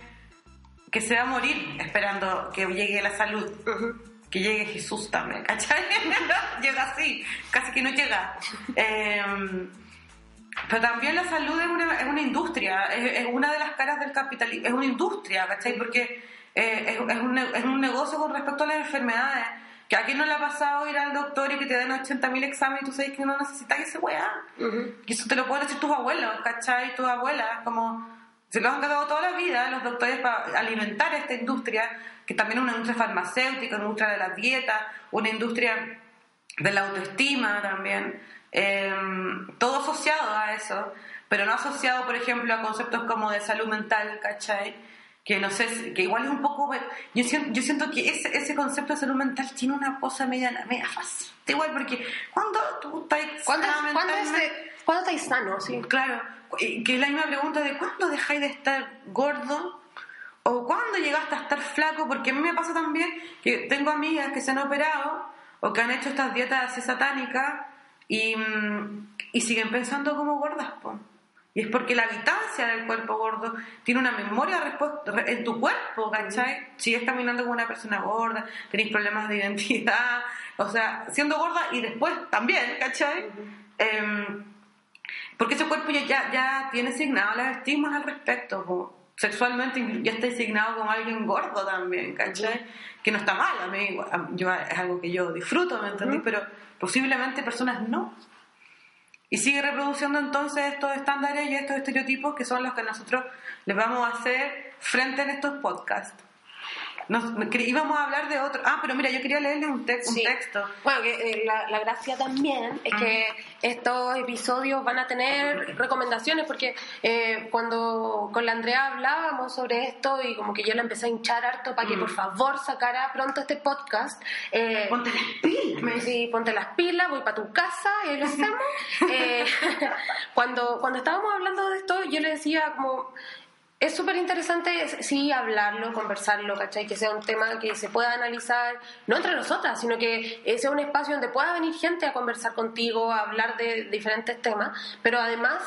que se va a morir esperando que llegue la salud. Que llegue Jesús también, ¿cachai? (laughs) llega así, casi que no llega. Eh, pero también la salud es una, es una industria, es, es una de las caras del capitalismo, es una industria, ¿cachai? Porque eh, es, es un, es un negocio con respecto a las enfermedades. Que a quién no le ha pasado ir al doctor y que te den 80.000 exámenes y tú sabes que no necesitas ese weá. Y eso te lo pueden decir tus abuelos, ¿cachai? Tus abuelas, como se lo han ganado toda la vida los doctores para alimentar esta industria, que también es una industria farmacéutica, una industria de la dieta, una industria de la autoestima también, eh, todo asociado a eso, pero no asociado, por ejemplo, a conceptos como de salud mental, ¿cachai? Que no sé, que igual es un poco... Yo siento, yo siento que ese, ese concepto de salud mental tiene una cosa media, media fascinante, igual, porque cuando tú estás ¿Cuándo, ¿cuándo, es ¿Cuándo estáis sano? Sí. Claro, que es la misma pregunta de ¿cuándo dejáis de estar gordo? ¿O cuándo llegaste a estar flaco? Porque a mí me pasa también que tengo amigas que se han operado o que han hecho estas dietas así satánicas y, mm, y siguen pensando como gordas, po. Y es porque la habitancia del cuerpo gordo tiene una memoria en tu cuerpo, ¿cachai? Sigues caminando como una persona gorda, tenés problemas de identidad, o sea, siendo gorda y después también, ¿cachai? Em, porque ese cuerpo ya, ya, tiene asignado las estigmas al respecto. po. Sexualmente ya está asignado como alguien gordo también, ¿cachai? Que no está mal, a mí, yo, es algo que yo disfruto, ¿me entendí? Pero posiblemente personas no. Y sigue reproduciendo entonces estos estándares y estos estereotipos que son los que nosotros les vamos a hacer frente en estos podcasts. Nos, íbamos a hablar de otro. Ah, pero mira, yo quería leerle un, un Sí. texto. Bueno, que eh, la, la gracia también es que estos episodios van a tener recomendaciones, porque eh, cuando con la Andrea hablábamos sobre esto y como que yo la empecé a hinchar harto para que por favor sacara pronto este podcast. eh, Ponte las pilas. decís, ponte las pilas, voy para tu casa y ahí lo hacemos. (laughs) Eh, (laughs) cuando, cuando estábamos hablando de esto, yo le decía como, es súper interesante, sí, hablarlo, conversarlo, ¿cachai? Que sea un tema que se pueda analizar, no entre nosotras, sino que eh, sea un espacio donde pueda venir gente a conversar contigo, a hablar de diferentes temas, pero además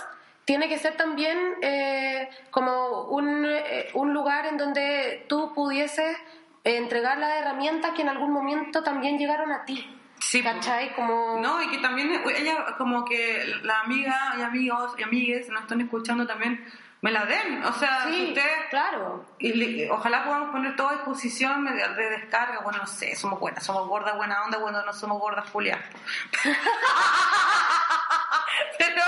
tiene que ser también eh, como un, eh, un lugar en donde tú pudieses eh, entregar las herramientas que en algún momento también llegaron a ti. Sí. ¿Cachai? Como... No, y que también ella, como que la amiga y amigos y amigues no están escuchando también, me la den. O sea, si sí, ustedes. claro. Y le- ojalá podamos poner todo a disposición de, de descarga. Bueno, no sé, somos buenas, somos gordas, buena onda, cuando no somos gordas, Julián. (laughs) pero, (laughs)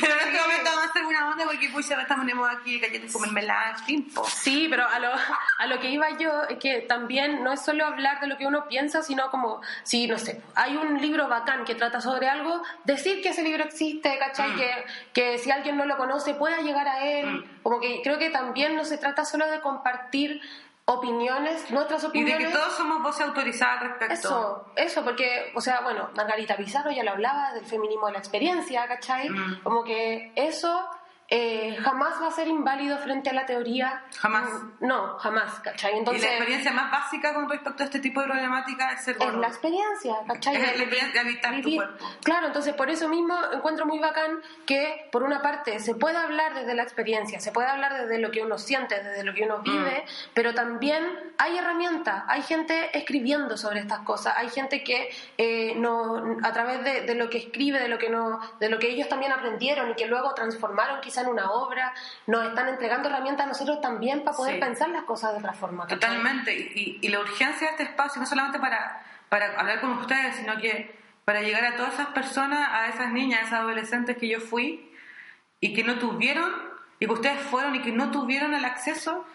pero en este momento vamos a hacer buena onda porque pues ya estamos aquí, galletas con mermelada, en fin, po. Sí, pero a lo, a lo que iba yo es que también no es solo hablar de lo que uno piensa, sino como si, no sé, hay un libro bacán que trata sobre algo, decir que ese libro existe, ¿cachai? Mm. Que, que si alguien no lo conoce pueda llegar a él. Mm. Como que creo que también no se trata solo de compartir opiniones, nuestras Y de opiniones. que todos somos voces autorizadas al respecto. Eso, eso, porque, o sea, bueno, Margarita Pizarro ya lo hablaba del feminismo de la experiencia, ¿cachai? Mm. Como que eso eh, jamás va a ser inválido frente a la teoría. Jamás. Mm, No, jamás, ¿cachai? y Entonces, la experiencia más básica con respecto a este tipo de problemática es ser es gordo. la experiencia, ¿cachai? Es la experiencia de habitar tu vivir. cuerpo. Claro, entonces por eso mismo encuentro muy bacán que, por una parte, se pueda hablar desde la experiencia, se puede hablar desde lo que uno siente, desde lo que uno vive, Mm. pero también hay herramientas, hay gente escribiendo sobre estas cosas, hay gente que eh, no, a través de, de lo que escribe, de lo que, no, de lo que ellos también aprendieron y que luego transformaron quizá en una obra, nos están entregando herramientas a nosotros también para poder Sí. pensar las cosas de otra forma. Totalmente. Y, y- y la urgencia de este espacio, no solamente para, para hablar con ustedes, sino que para llegar a todas esas personas, a esas niñas, a esas adolescentes que yo fui y que no tuvieron, y que ustedes fueron y que no tuvieron el acceso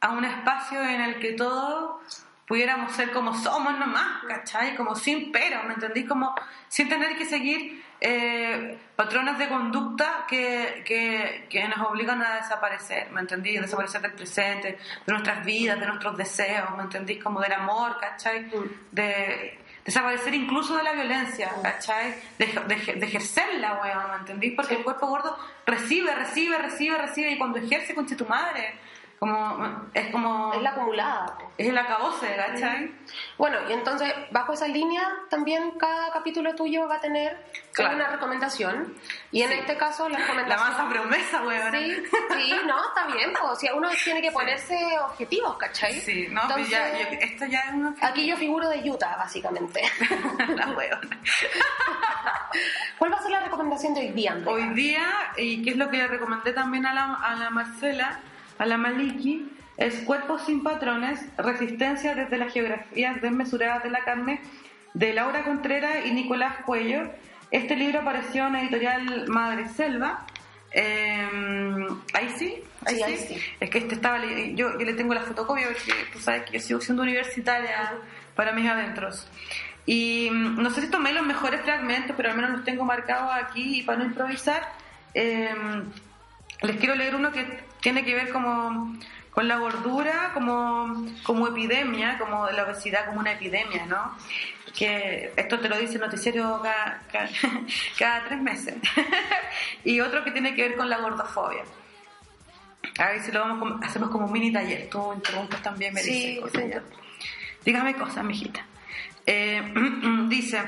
a un espacio en el que todos pudiéramos ser como somos nomás, ¿cachai? Como sin pero, ¿me entendí? Como sin tener que seguir eh, patrones de conducta que, que, que nos obligan a desaparecer, ¿me entendí? Desaparecer del presente, de nuestras vidas, de nuestros deseos, ¿me entendí? Como del amor, ¿cachai? De desaparecer incluso de la violencia, ¿cachai? De, de- de ejercerla, weón, ¿me entendí? Porque el cuerpo gordo recibe, recibe, recibe, recibe, y cuando ejerce con tu madre, como, es como... Es la acumulada. po. Es el acabose, ¿cachai? Bueno, y entonces, bajo esa línea, también cada capítulo tuyo va a tener Claro. una recomendación. Y en este caso, la La recomendación. masa promesa, weón. Sí, sí, no, está bien. O sea, uno (laughs) tiene que ponerse objetivos, ¿cachai? Sí, no, pero Entonces, ya, yo- esto ya es. Aquí yo figuro de Utah, básicamente. (laughs) la weón. (laughs) ¿Cuál va a ser la recomendación de hoy día, Andrea? Hoy día, y que es lo que le recomendé también a la, a la Marcela, a la Maliki, es Cuerpos sin patrones, resistencia desde las geografías desmesuradas de la carne, de Laura Contreras y Nicolás Cuello. Este libro apareció en editorial Madre Selva. Eh, ahí sí, ahí Sí, sí. ahí sí. Es que este estaba yo, yo le tengo la fotocopia porque tú sabes que yo sigo siendo universitaria para mis adentros. Y mm, no sé si tomé los mejores fragmentos, pero al menos los tengo marcados aquí y para no improvisar, eh, les quiero leer uno que tiene que ver como con la gordura como, como epidemia, como la obesidad como una epidemia, ¿no? Que esto te lo dice el noticiero cada, cada, (laughs) cada tres meses. (laughs) y otro que tiene que ver con la gordofobia. A ver si lo vamos hacemos como un mini taller. Tú interrumpes también, me Sí. Dígame cosas, mijita. Eh, (clears throat) dice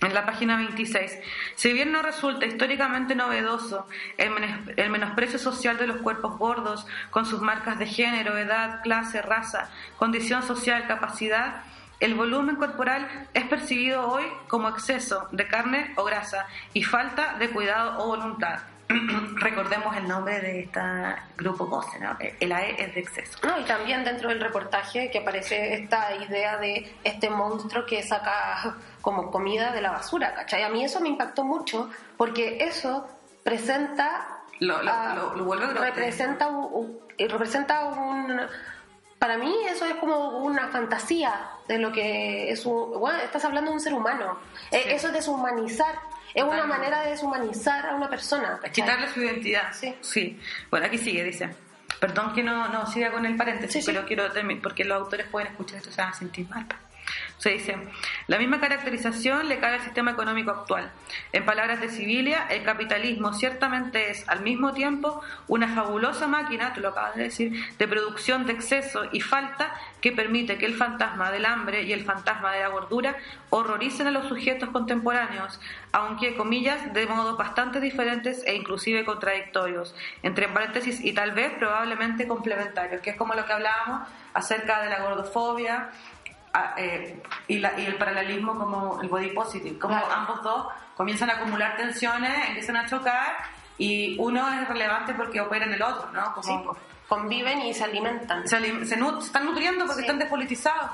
en la página 26, si bien no resulta históricamente novedoso el, menosprecio social de los cuerpos gordos con sus marcas de género, edad, clase, raza, condición social, capacidad, el volumen corporal es percibido hoy como exceso de carne o grasa y falta de cuidado o voluntad. (clears throat) Recordemos el nombre de este grupo GOCE, ¿no? El AE es de exceso. No, y también dentro del reportaje que aparece esta idea de este monstruo que saca como comida de la basura, ¿cachai? A mí eso me impactó mucho porque eso presenta... Lo- lo- a- lo- vuelve representa un, eh, representa un... Para mí eso es como una fantasía de lo que es un... Bueno, estás hablando de un ser humano. Eh, Sí. Eso es deshumanizar. Es una manera de deshumanizar a una persona. ¿cachai? Quitarle su identidad. Sí. Bueno, aquí sigue, dice. Perdón que no, no siga con el paréntesis, Sí, sí. pero quiero terminar, porque los autores pueden escuchar esto se van a sentir mal. Se dice, la misma caracterización le cabe al sistema económico actual. En palabras de Sibilia, el capitalismo ciertamente es al mismo tiempo una fabulosa máquina, tú lo acabas de decir, de producción de exceso y falta que permite que el fantasma del hambre y el fantasma de la gordura horroricen a los sujetos contemporáneos, aunque, comillas, de modos bastante diferentes e inclusive contradictorios, entre paréntesis y tal vez probablemente complementarios, que es como lo que hablábamos acerca de la gordofobia a- eh, y, la- y el paralelismo como el body positive, como Claro. ambos dos comienzan a acumular tensiones, empiezan a chocar y uno es relevante porque opera en el otro, ¿no? Como, Sí, conviven y se alimentan. se, se se están nutriendo porque Sí. están despolitizados.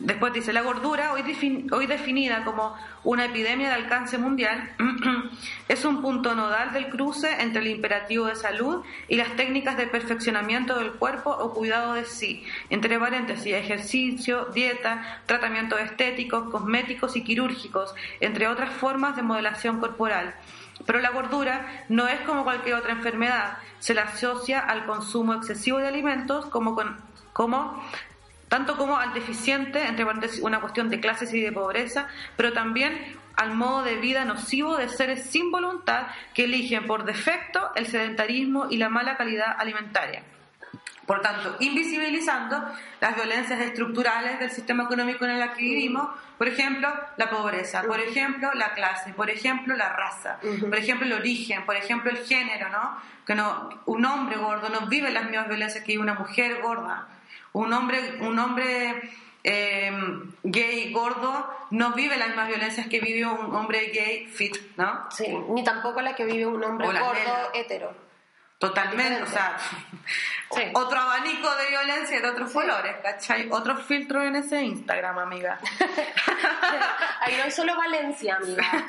Después dice, la gordura, hoy, defin- hoy definida como una epidemia de alcance mundial, (clears throat) es un punto nodal del cruce entre el imperativo de salud y las técnicas de perfeccionamiento del cuerpo o cuidado de sí, entre paréntesis, ejercicio, dieta, tratamientos estéticos, cosméticos y quirúrgicos, entre otras formas de modelación corporal. Pero la gordura no es como cualquier otra enfermedad, se la asocia al consumo excesivo de alimentos como, con, como tanto como al deficiente, entre paréntesis, una cuestión de clases y de pobreza, pero también al modo de vida nocivo de seres sin voluntad que eligen por defecto el sedentarismo y la mala calidad alimentaria. Por tanto, invisibilizando las violencias estructurales del sistema económico en el que vivimos, por ejemplo, la pobreza, por ejemplo, la clase, por ejemplo, la raza, por ejemplo, el origen, por ejemplo, el género, ¿no? Que no, un hombre gordo no vive las mismas violencias que una mujer gorda. Un hombre, un hombre eh, gay gordo no vive las mismas violencias que vive un hombre gay fit, ¿no? Sí, ni tampoco la que vive un hombre gordo hetero. Totalmente, o sea, (laughs) Sí. otro abanico de violencia de otros colores, ¿cachai? Otros filtros en ese Instagram, amiga. (laughs) Ahí no hay solo Valencia, amiga. (laughs)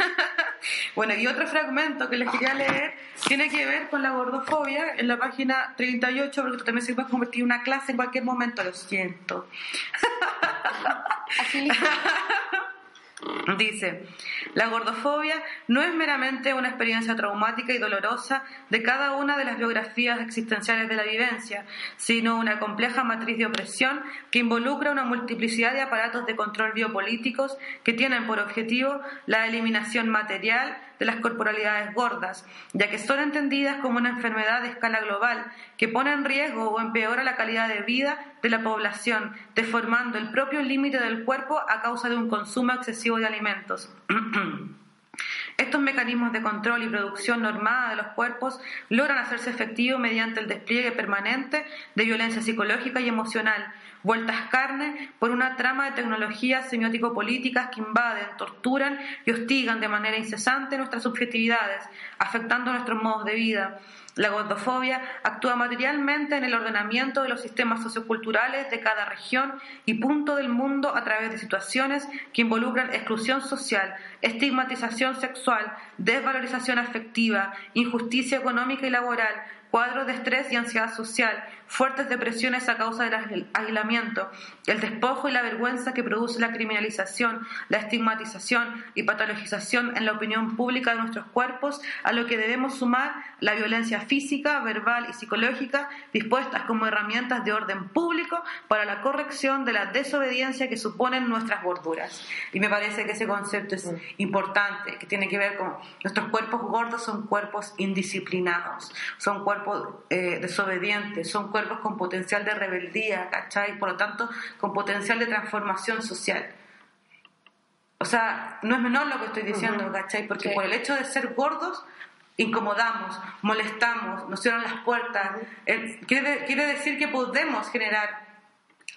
Bueno, y otro fragmento que les quería leer tiene que ver con la gordofobia en la página 38, porque tú también se puede convertir en una clase en cualquier momento, lo siento. Así. Dice, la gordofobia no es meramente una experiencia traumática y dolorosa de cada una de las biografías existenciales de la vivencia, sino una compleja matriz de opresión que involucra una multiplicidad de aparatos de control biopolíticos que tienen por objetivo la eliminación material de las corporalidades gordas, ya que son entendidas como una enfermedad de escala global que pone en riesgo o empeora la calidad de vida de la población, deformando el propio límite del cuerpo a causa de un consumo excesivo de alimentos. (clears throat) Estos mecanismos de control y producción normada de los cuerpos logran hacerse efectivos mediante el despliegue permanente de violencia psicológica y emocional, vueltas carne por una trama de tecnologías semiótico-políticas que invaden, torturan y hostigan de manera incesante nuestras subjetividades, afectando nuestros modos de vida. La gordofobia actúa materialmente en el ordenamiento de los sistemas socioculturales de cada región y punto del mundo a través de situaciones que involucran exclusión social, estigmatización sexual, desvalorización afectiva, injusticia económica y laboral, cuadros de estrés y ansiedad social, fuertes depresiones a causa del aisl- aislamiento, el despojo y la vergüenza que produce la criminalización, la estigmatización y patologización en la opinión pública de nuestros cuerpos, a lo que debemos sumar la violencia física, verbal y psicológica dispuestas como herramientas de orden público para la corrección de la desobediencia que suponen nuestras gorduras. Y me parece que ese concepto es importante, que tiene que ver con nuestros cuerpos gordos son cuerpos indisciplinados, son cuerpos eh, desobedientes, son cuerpos con potencial de rebeldía, ¿cachai? Por lo tanto, con potencial de transformación social. O sea, no es menor lo que estoy diciendo, ¿cachai? Porque Sí. por el hecho de ser gordos, incomodamos, molestamos, nos cierran las puertas. Eh, quiere, quiere decir que podemos generar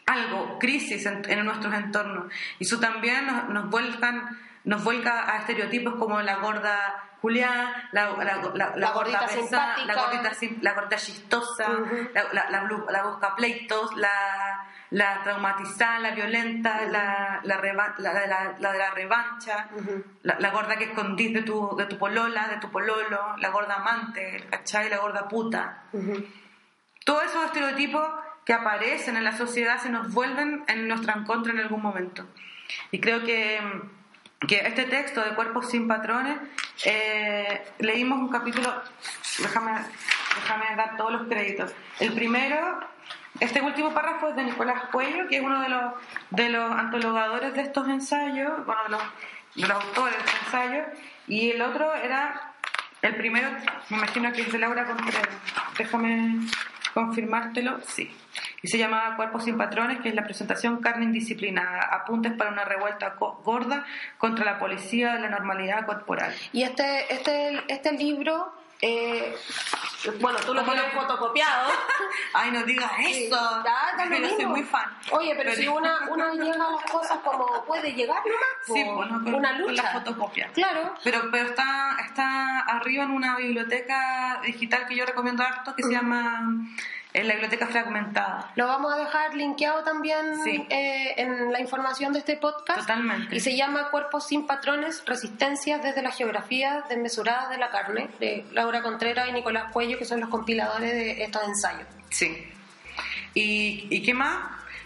algo, crisis en, en nuestros entornos. Y eso también nos, nos vuelcan, nos vuelca a estereotipos como la gorda Julián, la, la, la, La gordita pesada, simpática. la gordita, chistosa, la, busca pleitos, la, la traumatizada, la violenta, la, de la, la de la revancha, la, la gorda que escondís de tu, de tu polola, de tu pololo, la gorda amante, ¿cachai? La gorda puta. Todos esos estereotipos que aparecen en la sociedad se nos vuelven en nuestra contra en algún momento. Y creo que, que este texto de Cuerpos sin Patrones, eh, leímos un capítulo, déjame, déjame dar todos los créditos. El primero, este último párrafo es de Nicolás Cuello, que es uno de los, de los antologadores de estos ensayos, bueno, de los, de los autores de estos ensayos, y el otro era el primero, me imagino que es de Laura Contreras. Déjame confirmártelo. Sí. Y se llamaba Cuerpos sin Patrones, que es la presentación Carne Indisciplinada. Apuntes para una revuelta gorda contra la policía de la normalidad corporal. Y este, este, este libro, eh, bueno, tú lo ¿Cómo tienes fotocopiado. (laughs) Ay, no digas eso. ya, da lo Pero soy muy fan. Oye, pero, si una, (laughs) una llega a las cosas como puede llegar nomás, Sí, bueno, con, una con lucha. la fotocopia. Claro. Pero, pero está, está arriba en una biblioteca digital que yo recomiendo harto que se llama eh, la Biblioteca Fragmentada. Lo vamos a dejar linkeado también Sí. eh, en la información de este podcast. Totalmente. Y se llama Cuerpos sin patrones, resistencias desde la geografía desmesurada de la carne, de Laura Contreras y Nicolás Cuello, que son los compiladores de estos ensayos. Sí. ¿Y, ¿Y qué más?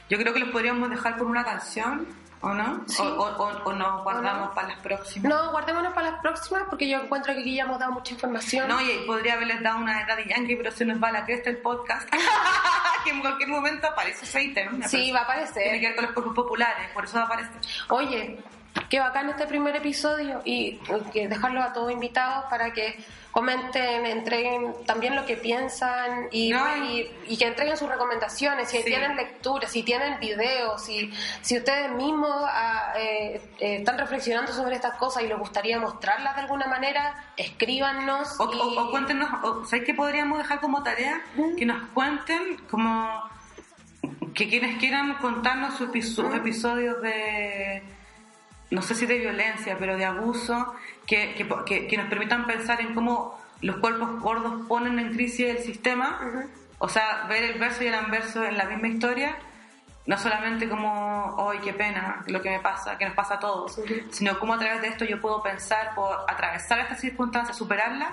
Yo creo que los podríamos dejar por una canción, ¿o no? Sí. O, o, o- nos guardamos ¿O no? para las próximas. No, guardémonos para las próximas porque yo encuentro que aquí ya hemos dado mucha información. No, y podría haberles dado una de Daddy Yankee, pero se nos va a la cresta el podcast. (laughs) que en cualquier momento aparece ese ítem. sí, va a Tiene aparecer. que ver con los cuerpos populares, por eso va a aparecer. Oye, qué bacán este primer episodio y y que dejarlo a todos invitados para que comenten, entreguen también lo que piensan y, No, y, y que entreguen sus recomendaciones, si Sí. tienen lecturas, si tienen videos, si, si ustedes mismos ah, eh, eh, están reflexionando sobre estas cosas y les gustaría mostrarlas de alguna manera, escríbanos. O, y- o, o cuéntenos, o, ¿sabéis qué podríamos dejar como tarea? Que nos cuenten como que quienes quieran contarnos sus, sus episodios de, no sé si de violencia, pero de abuso, que, que, que- que nos permitan pensar en cómo los cuerpos gordos ponen en crisis el sistema, o sea, ver el verso y el anverso en la misma historia. No solamente como, ¡ay, qué pena! Lo que me pasa, que nos pasa a todos, sino cómo a través de esto yo puedo pensar, puedo atravesar estas circunstancias, superarlas.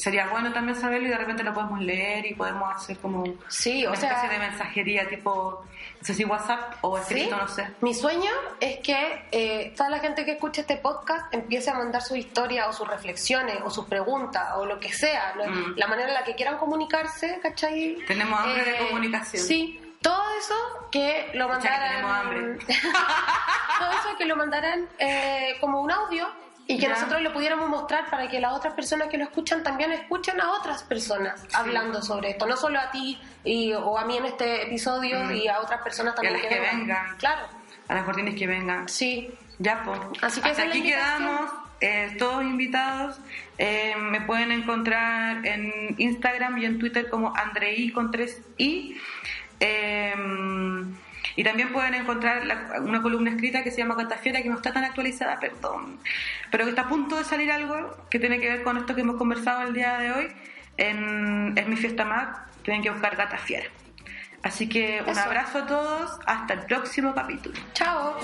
Sería bueno también saberlo y de repente lo podemos leer y podemos hacer como Sí, o una sea- especie de mensajería tipo, no sé si WhatsApp o escrito, Sí. no sé. Mi sueño es que eh, toda la gente que escuche este podcast empiece a mandar su historia o sus reflexiones o sus preguntas o lo que sea, ¿no? Mm. la manera en la que quieran comunicarse, ¿cachai? Eh, Tenemos hambre de comunicación. Sí, todo eso que lo que mandaran. hambre. (laughs) todo eso que lo mandaran eh, como un audio y que nosotros lo pudiéramos mostrar para que las otras personas que lo escuchan también escuchen a otras personas hablando sobre esto, no solo a ti y, o a mí en este episodio Mm. y a otras personas Y a también las que vengan. Claro, A las cortinas que vengan. sí. Ya, pues. Así que Hasta aquí quedamos, eh, todos invitados. Eh, me pueden encontrar en Instagram y en Twitter como Andrei con 3 i. Eh, y también pueden encontrar la- una columna escrita que se llama Catafiera, que no está tan actualizada, perdón, pero que está a punto de salir algo que tiene que ver con esto que hemos conversado el día de hoy. En, es mi fiesta más, tienen que buscar Gatafiera. Así que un Eso. abrazo a todos, hasta el próximo capítulo. Chao.